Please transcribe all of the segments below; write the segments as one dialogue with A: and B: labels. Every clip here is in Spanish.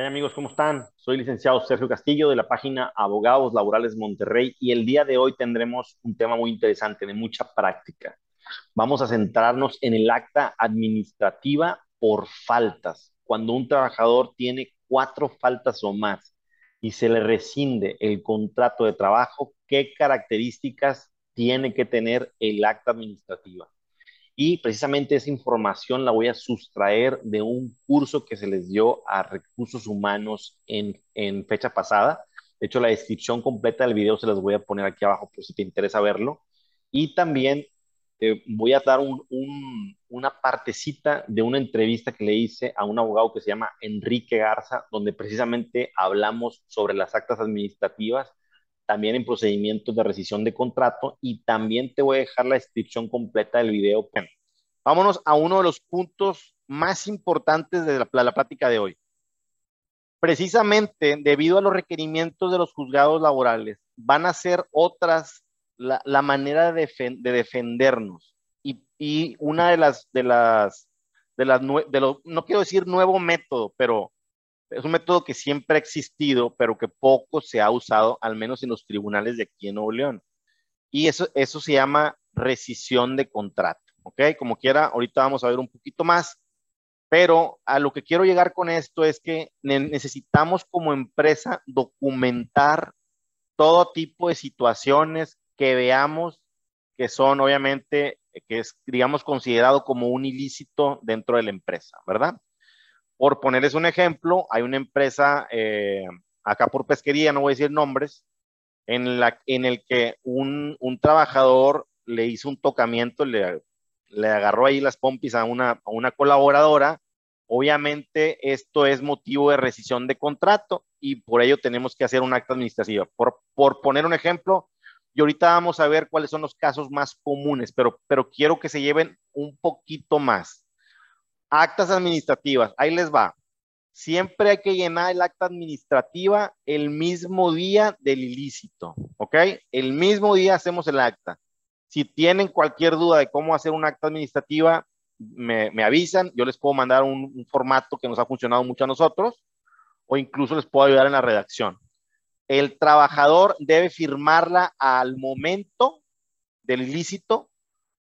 A: ¿Qué amigos? ¿Cómo están? Soy licenciado Sergio Castillo de la página Abogados Laborales Monterrey y el día de hoy tendremos un tema muy interesante, de mucha práctica. Vamos a centrarnos en el acta administrativa por faltas. Cuando un trabajador tiene cuatro faltas o más y se le rescinde el contrato de trabajo, ¿qué características tiene que tener el acta administrativa? Y precisamente esa información la voy a sustraer de un curso que se les dio a recursos humanos en, en fecha pasada. De hecho, la descripción completa del video se las voy a poner aquí abajo por si te interesa verlo. Y también te voy a dar un, un, una partecita de una entrevista que le hice a un abogado que se llama Enrique Garza, donde precisamente hablamos sobre las actas administrativas también en procedimientos de rescisión de contrato y también te voy a dejar la descripción completa del video. Vámonos a uno de los puntos más importantes de la, la plática de hoy. Precisamente debido a los requerimientos de los juzgados laborales, van a ser otras la, manera de, de defendernos. Y, una de las, de las, de las, no quiero decir nuevo método, pero es un método que siempre ha existido, pero que poco se ha usado, al menos en los tribunales de aquí en Nuevo León. Y eso, eso se llama rescisión de contrato, ¿ok? Como quiera, ahorita vamos a ver un poquito más, pero a lo que quiero llegar con esto es que necesitamos como empresa documentar todo tipo de situaciones que veamos que son obviamente, que es, digamos, considerado como un ilícito dentro de la empresa, ¿verdad? Por ponerles un ejemplo, hay una empresa eh, acá por pesquería, no voy a decir nombres, en, la, en el que un, un trabajador le hizo un tocamiento, le, le agarró ahí las pompis a una, a una colaboradora. Obviamente esto es motivo de rescisión de contrato y por ello tenemos que hacer un acta administrativa. Por, por poner un ejemplo, y ahorita vamos a ver cuáles son los casos más comunes, pero, pero quiero que se lleven un poquito más. Actas administrativas, ahí les va. Siempre hay que llenar el acta administrativa el mismo día del ilícito, ¿ok? El mismo día hacemos el acta. Si tienen cualquier duda de cómo hacer un acta administrativa, me, avisan, yo les puedo mandar un, un formato que nos ha funcionado mucho a nosotros o incluso les puedo ayudar en la redacción. El trabajador debe firmarla al momento del ilícito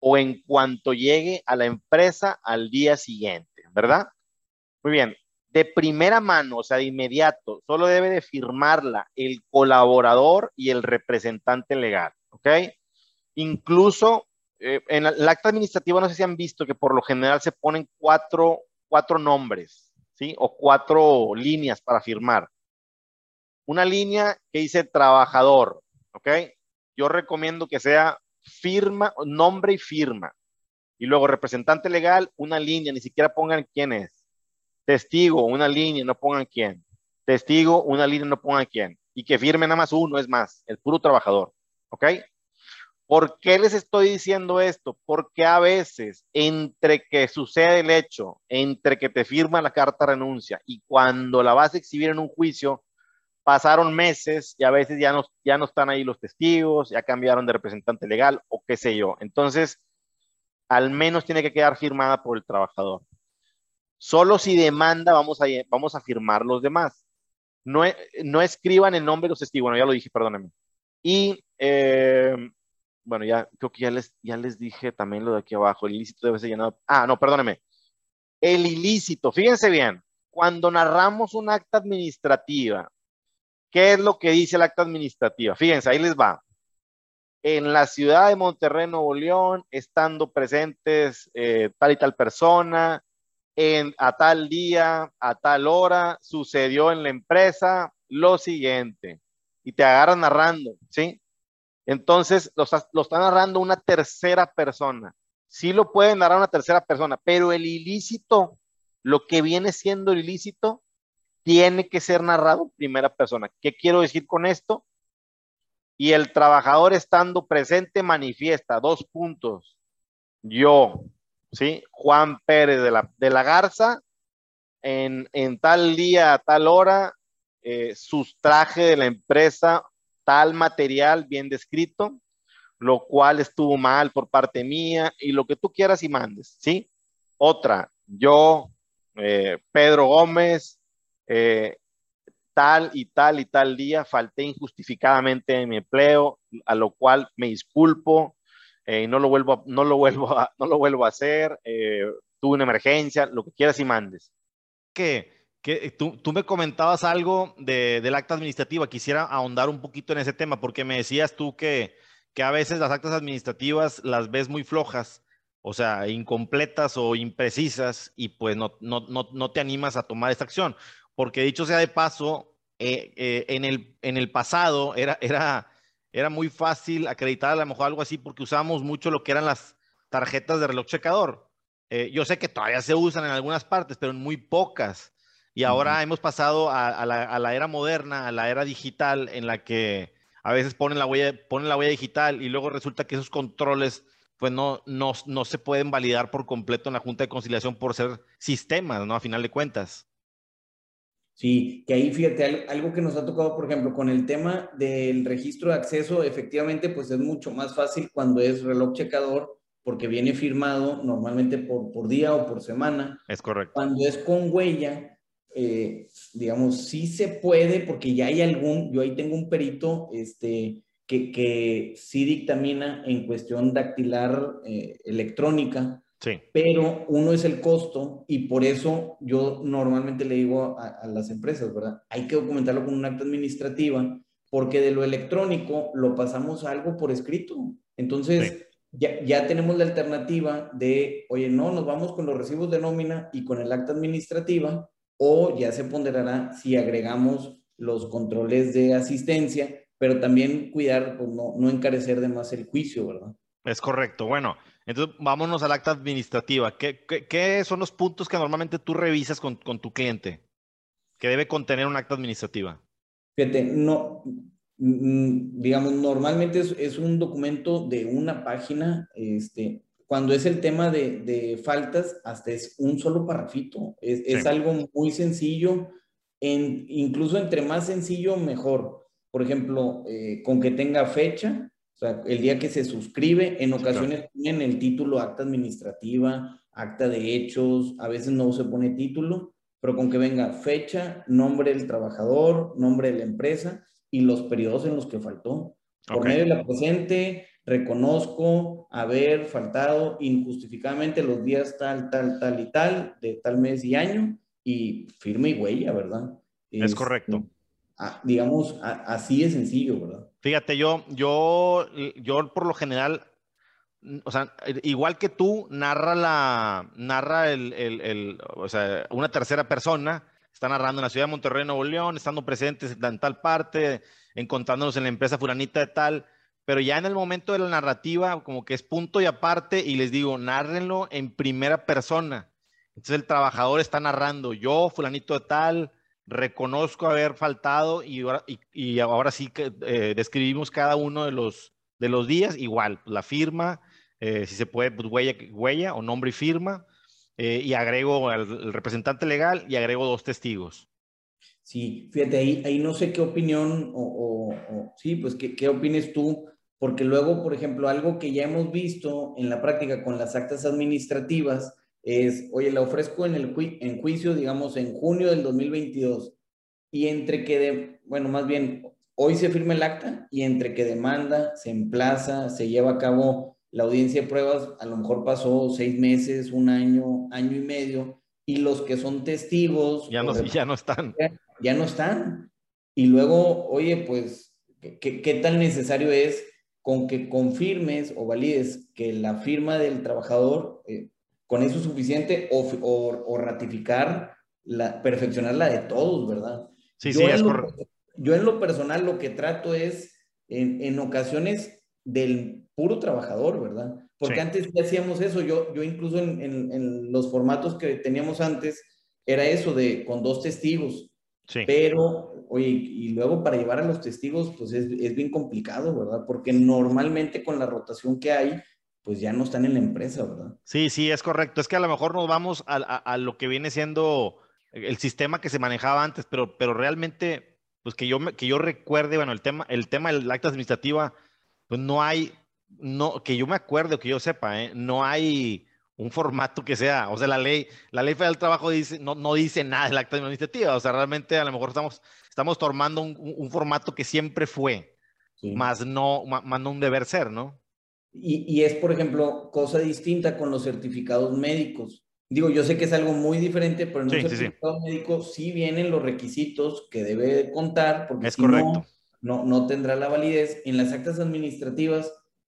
A: o en cuanto llegue a la empresa al día siguiente, ¿verdad? Muy bien, de primera mano, o sea, de inmediato, solo debe de firmarla el colaborador y el representante legal, ¿ok? Incluso eh, en el acta administrativa, no sé si han visto que por lo general se ponen cuatro, cuatro nombres, ¿sí? O cuatro líneas para firmar. Una línea que dice trabajador, ¿ok? Yo recomiendo que sea firma, nombre y firma. Y luego representante legal, una línea, ni siquiera pongan quién es. Testigo, una línea, no pongan quién. Testigo, una línea, no pongan quién. Y que firme nada más uno, es más, el puro trabajador. ¿Ok? ¿Por qué les estoy diciendo esto? Porque a veces, entre que sucede el hecho, entre que te firma la carta de renuncia y cuando la vas a exhibir en un juicio, pasaron meses y a veces ya no, ya no están ahí los testigos, ya cambiaron de representante legal o qué sé yo. Entonces, al menos tiene que quedar firmada por el trabajador. Solo si demanda vamos a, vamos a firmar los demás. No, no escriban el nombre de los testigos, bueno, ya lo dije, perdónenme. Y, eh, bueno, ya creo que ya les, ya les dije también lo de aquí abajo, el ilícito debe ser llenado. Ah, no, perdónenme. El ilícito, fíjense bien, cuando narramos un acta administrativa ¿Qué es lo que dice el acta administrativa? Fíjense, ahí les va. En la ciudad de Monterrey, Nuevo León, estando presentes eh, tal y tal persona, en, a tal día, a tal hora, sucedió en la empresa lo siguiente. Y te agarran narrando, ¿sí? Entonces, lo, está narrando una tercera persona. Sí lo puede narrar una tercera persona, pero el ilícito, lo que viene siendo ilícito, tiene que ser narrado en primera persona. ¿Qué quiero decir con esto? Y el trabajador estando presente manifiesta dos puntos. Yo, ¿sí? Juan Pérez de la, de la Garza, en, en tal día, tal hora, eh, sustraje de la empresa tal material bien descrito, lo cual estuvo mal por parte mía y lo que tú quieras y mandes, ¿sí? Otra, yo, eh, Pedro Gómez, eh,
B: tal y tal y tal día falté injustificadamente en mi empleo, a lo cual me disculpo, eh, no, lo vuelvo, no, lo vuelvo a, no lo vuelvo a hacer, eh, tuve una emergencia, lo que quieras y mandes.
A: Que, que tú, me comentabas algo de, del acta administrativa, quisiera ahondar un poquito en ese tema, porque me decías tú que, que a veces las actas administrativas las ves muy flojas o sea, incompletas o imprecisas y pues no, no, no, no te animas a tomar esta acción. Porque dicho sea de paso, eh, eh, en, el, en el pasado era, era, era muy fácil acreditar a lo mejor algo así porque usábamos mucho lo que eran las tarjetas de reloj checador. Eh, yo sé que todavía se usan en algunas partes, pero en muy pocas. Y ahora hemos pasado a, a, la, a, la, era moderna, a la era digital, en la que a veces ponen la huella, ponen la huella digital y luego resulta que esos controles pues no, no, no se pueden validar por completo en la Junta de Conciliación por ser sistemas, ¿no? A final de cuentas.
C: Sí, que ahí fíjate, algo que nos ha tocado, por ejemplo, con el tema del registro de acceso, efectivamente, pues es mucho más fácil cuando es reloj checador, porque viene firmado normalmente por, por día o por semana.
A: Es correcto.
C: Cuando es con huella, eh, digamos, sí se puede, porque ya hay algún, yo ahí tengo un perito, este, que, que sí dictamina en cuestión dactilar eh, electrónica,
A: sí.
C: pero uno es el costo y por eso yo normalmente le digo a, a, las empresas, ¿verdad? Hay que documentarlo con un acta administrativa porque de lo electrónico lo pasamos a algo por escrito. Entonces, sí. ya, ya tenemos la alternativa de, oye, no, nos vamos con los recibos de nómina y con el acta administrativa o ya se ponderará si agregamos los controles de asistencia pero también cuidar, pues no, no encarecer de más el juicio, ¿verdad?
A: Es correcto. Bueno, entonces vámonos al acta administrativa. ¿Qué, qué, qué son los puntos que normalmente tú revisas con, con, tu cliente? que debe contener un acta administrativa?
C: Fíjate, no, mm, digamos, normalmente es, es, un documento de una página, este, cuando es el tema de, de faltas, hasta es un solo parrafito. Es, sí. es algo muy sencillo, en, incluso entre más sencillo, mejor por ejemplo, eh, con que tenga fecha, o sea, el día que se suscribe, en ocasiones sí, claro. el título acta administrativa, acta de hechos, a veces no se pone título, pero con que venga fecha, nombre del trabajador, nombre de la empresa y los periodos en los que faltó. Por okay. medio de la presente, reconozco haber faltado injustificadamente los días tal, tal, tal y tal, de tal mes y año, y firma y huella, ¿verdad?
A: Es, es correcto
C: digamos, así de sencillo, ¿verdad?
A: Fíjate, yo, yo, yo por lo general, o sea, igual que tú, narra la, narra el, el, el, o sea, una tercera persona, está narrando en la ciudad de Monterrey, Nuevo León, estando presentes en tal parte, encontrándonos en la empresa furanita de tal, pero ya en el momento de la narrativa, como que es punto y aparte, y les digo, nárrenlo en primera persona. Entonces el trabajador está narrando, yo, fulanito de tal, reconozco haber faltado y ahora, y, y ahora sí que eh, describimos cada uno de los, de los días, igual, la firma, eh, si se puede, pues huella, huella o nombre y firma, eh, y agrego al, representante legal y agrego dos testigos.
C: Sí, fíjate, ahí, ahí no sé qué opinión o, o, o sí, pues qué, qué opines tú, porque luego, por ejemplo, algo que ya hemos visto en la práctica con las actas administrativas, es, oye, la ofrezco en, el ju en juicio, digamos, en junio del 2022, y entre que, de, bueno, más bien, hoy se firma el acta y entre que demanda, se emplaza, se lleva a cabo la audiencia de pruebas, a lo mejor pasó seis meses, un año, año y medio, y los que son testigos...
A: Ya no, ya no están.
C: Ya, ya, no están. Y luego, oye, pues, ¿qué, ¿qué tan necesario es con que confirmes o valides que la firma del trabajador eh, con eso es suficiente o, o, o, ratificar, la, perfeccionar la de todos, ¿verdad?
A: Sí, yo sí, es
C: lo,
A: correcto.
C: Yo en lo personal lo que trato es, en, en ocasiones, del puro trabajador, ¿verdad? Porque sí. antes ya hacíamos eso, yo, yo incluso en, en, en, los formatos que teníamos antes, era eso de con dos testigos.
A: Sí.
C: Pero, oye, y luego para llevar a los testigos, pues es, es bien complicado, ¿verdad? Porque normalmente con la rotación que hay, pues ya no están en la empresa, ¿verdad?
A: Sí, sí, es correcto. Es que a lo mejor nos vamos a, a, a lo que viene siendo el sistema que se manejaba antes, pero, pero realmente, pues que yo, que yo recuerde, bueno, el tema, el tema del acta administrativa, pues no hay, no, que yo me acuerde, que yo sepa, ¿eh? no hay un formato que sea, o sea, la ley, la ley federal del trabajo dice, no, no dice nada del acta administrativa, o sea, realmente a lo mejor estamos, estamos tomando un, un formato que siempre fue, más, no, más, no un deber ser, ¿no?
C: Y, y, es, por ejemplo, cosa distinta con los certificados médicos. Digo, yo sé que es algo muy diferente, pero en un certificado médico sí vienen los requisitos que debe contar, porque si No, no, no tendrá la validez. En las actas administrativas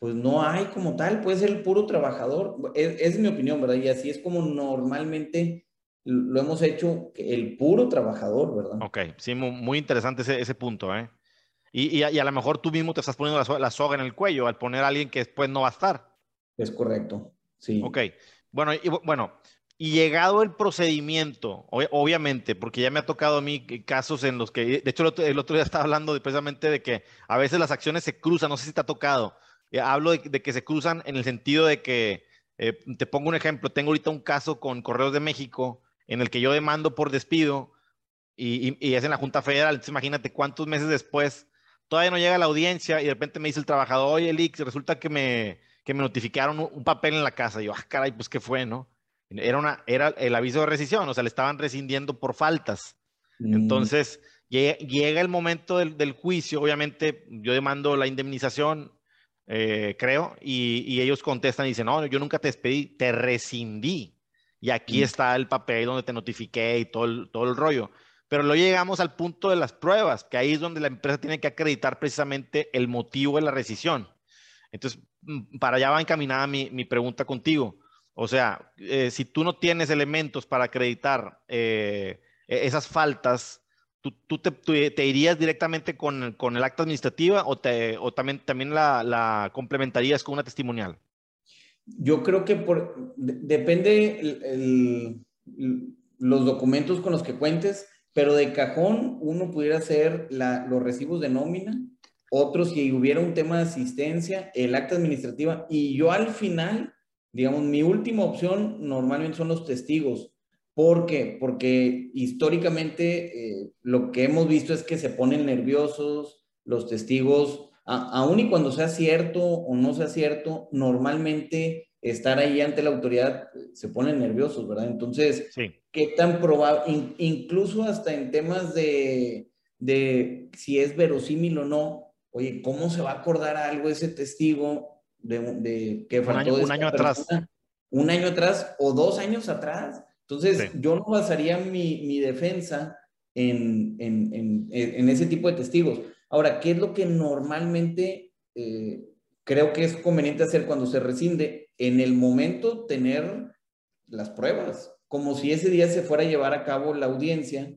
C: pues no hay como tal, puede ser el puro trabajador. Es, es, mi opinión, ¿verdad? Y así es como normalmente lo hemos hecho, el puro trabajador, ¿verdad?
A: Ok, sí, muy, interesante ese, ese, punto, ¿eh? Y, y, a lo mejor tú mismo te estás poniendo la, la, soga en el cuello al poner a alguien que después no va a estar.
C: Es correcto, sí.
A: Ok, bueno, y, bueno, y llegado el procedimiento, obviamente, porque ya me ha tocado a mí casos en los que, de hecho el otro, el otro día estaba hablando de, precisamente de que a veces las acciones se cruzan, no sé si te ha tocado, hablo de, que se cruzan en el sentido de que, eh, te pongo un ejemplo, tengo ahorita un caso con Correos de México en el que yo demando por despido y, es en la Junta Federal. Entonces imagínate cuántos meses después todavía no llega la audiencia y de repente me dice el trabajador, oye, Elix, resulta que me, que me notificaron un, papel en la casa. Y yo, ah, caray, pues qué fue, ¿no? Era, una, era el aviso de rescisión, o sea, le estaban rescindiendo por faltas. Mm. Entonces, llega, el momento del, del, juicio, obviamente yo demando la indemnización, eh, creo, y, ellos contestan y dicen, no, yo nunca te despedí, te rescindí. Y aquí mm. está el papel donde te notifiqué y todo el, todo el rollo. Pero luego llegamos al punto de las pruebas, que ahí es donde la empresa tiene que acreditar precisamente el motivo de la rescisión. Entonces, mm, para allá va encaminada mi, mi pregunta contigo. O sea, eh, si tú no tienes elementos para acreditar eh, e-, esas faltas, ¿Tú, te, irías directamente con, con, el acta administrativa o, te, o también, también la, la, complementarías con una testimonial?
C: Yo creo que por, depende los documentos con los que cuentes, pero de cajón uno pudiera hacer los recibos de nómina, otros si hubiera un tema de asistencia, el acta administrativa, y yo al final, digamos, mi última opción normalmente son los testigos ¿Por qué? Porque históricamente eh, lo que hemos visto es que se ponen nerviosos los testigos, aun y cuando sea cierto o no sea cierto, normalmente estar ahí ante la autoridad eh, se ponen nerviosos, ¿verdad? Entonces, ¿qué tan probable, incluso hasta en temas de, de si es verosímil o no, oye, ¿cómo se va a acordar algo ese testigo de, de que
A: faltó un año atrás?
C: Un año atrás o dos años atrás. Entonces, yo no basaría mi, mi defensa en, en, en, en, ese tipo de testigos. Ahora, ¿qué es lo que normalmente eh, creo que es conveniente hacer cuando se rescinde? En el momento tener las pruebas, como si ese día se fuera a llevar a cabo la audiencia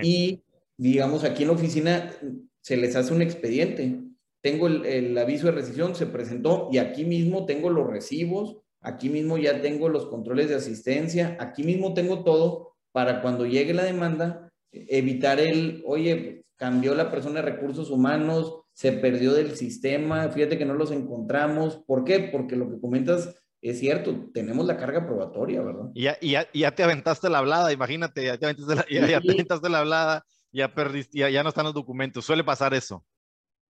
C: y, digamos, aquí en la oficina se les hace un expediente. Tengo el, el aviso de rescisión, se presentó y aquí mismo tengo los recibos, aquí mismo ya tengo los controles de asistencia, aquí mismo tengo todo para cuando llegue la demanda, evitar el, oye, cambió la persona de recursos humanos, se perdió del sistema, fíjate que no los encontramos. ¿Por qué? Porque lo que comentas es cierto, tenemos la carga probatoria, ¿verdad?
A: Y ya, ya, ya te aventaste la hablada, imagínate, ya te aventaste la, ya, te aventaste la hablada, ya perdiste, ya, ya no están los documentos, suele pasar eso.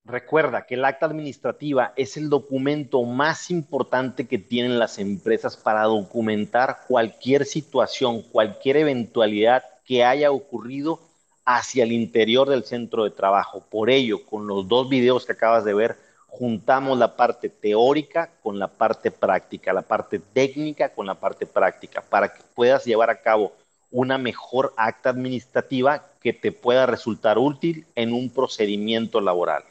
D: Recuerda que el acta administrativa es el documento más importante que tienen las empresas para documentar cualquier situación, cualquier eventualidad que haya ocurrido hacia el interior del centro de trabajo. Por ello, con los dos videos que acabas de ver, juntamos la parte teórica con la parte práctica, la parte técnica con la parte práctica, para que puedas llevar a cabo una mejor acta administrativa que te pueda resultar útil en un procedimiento laboral.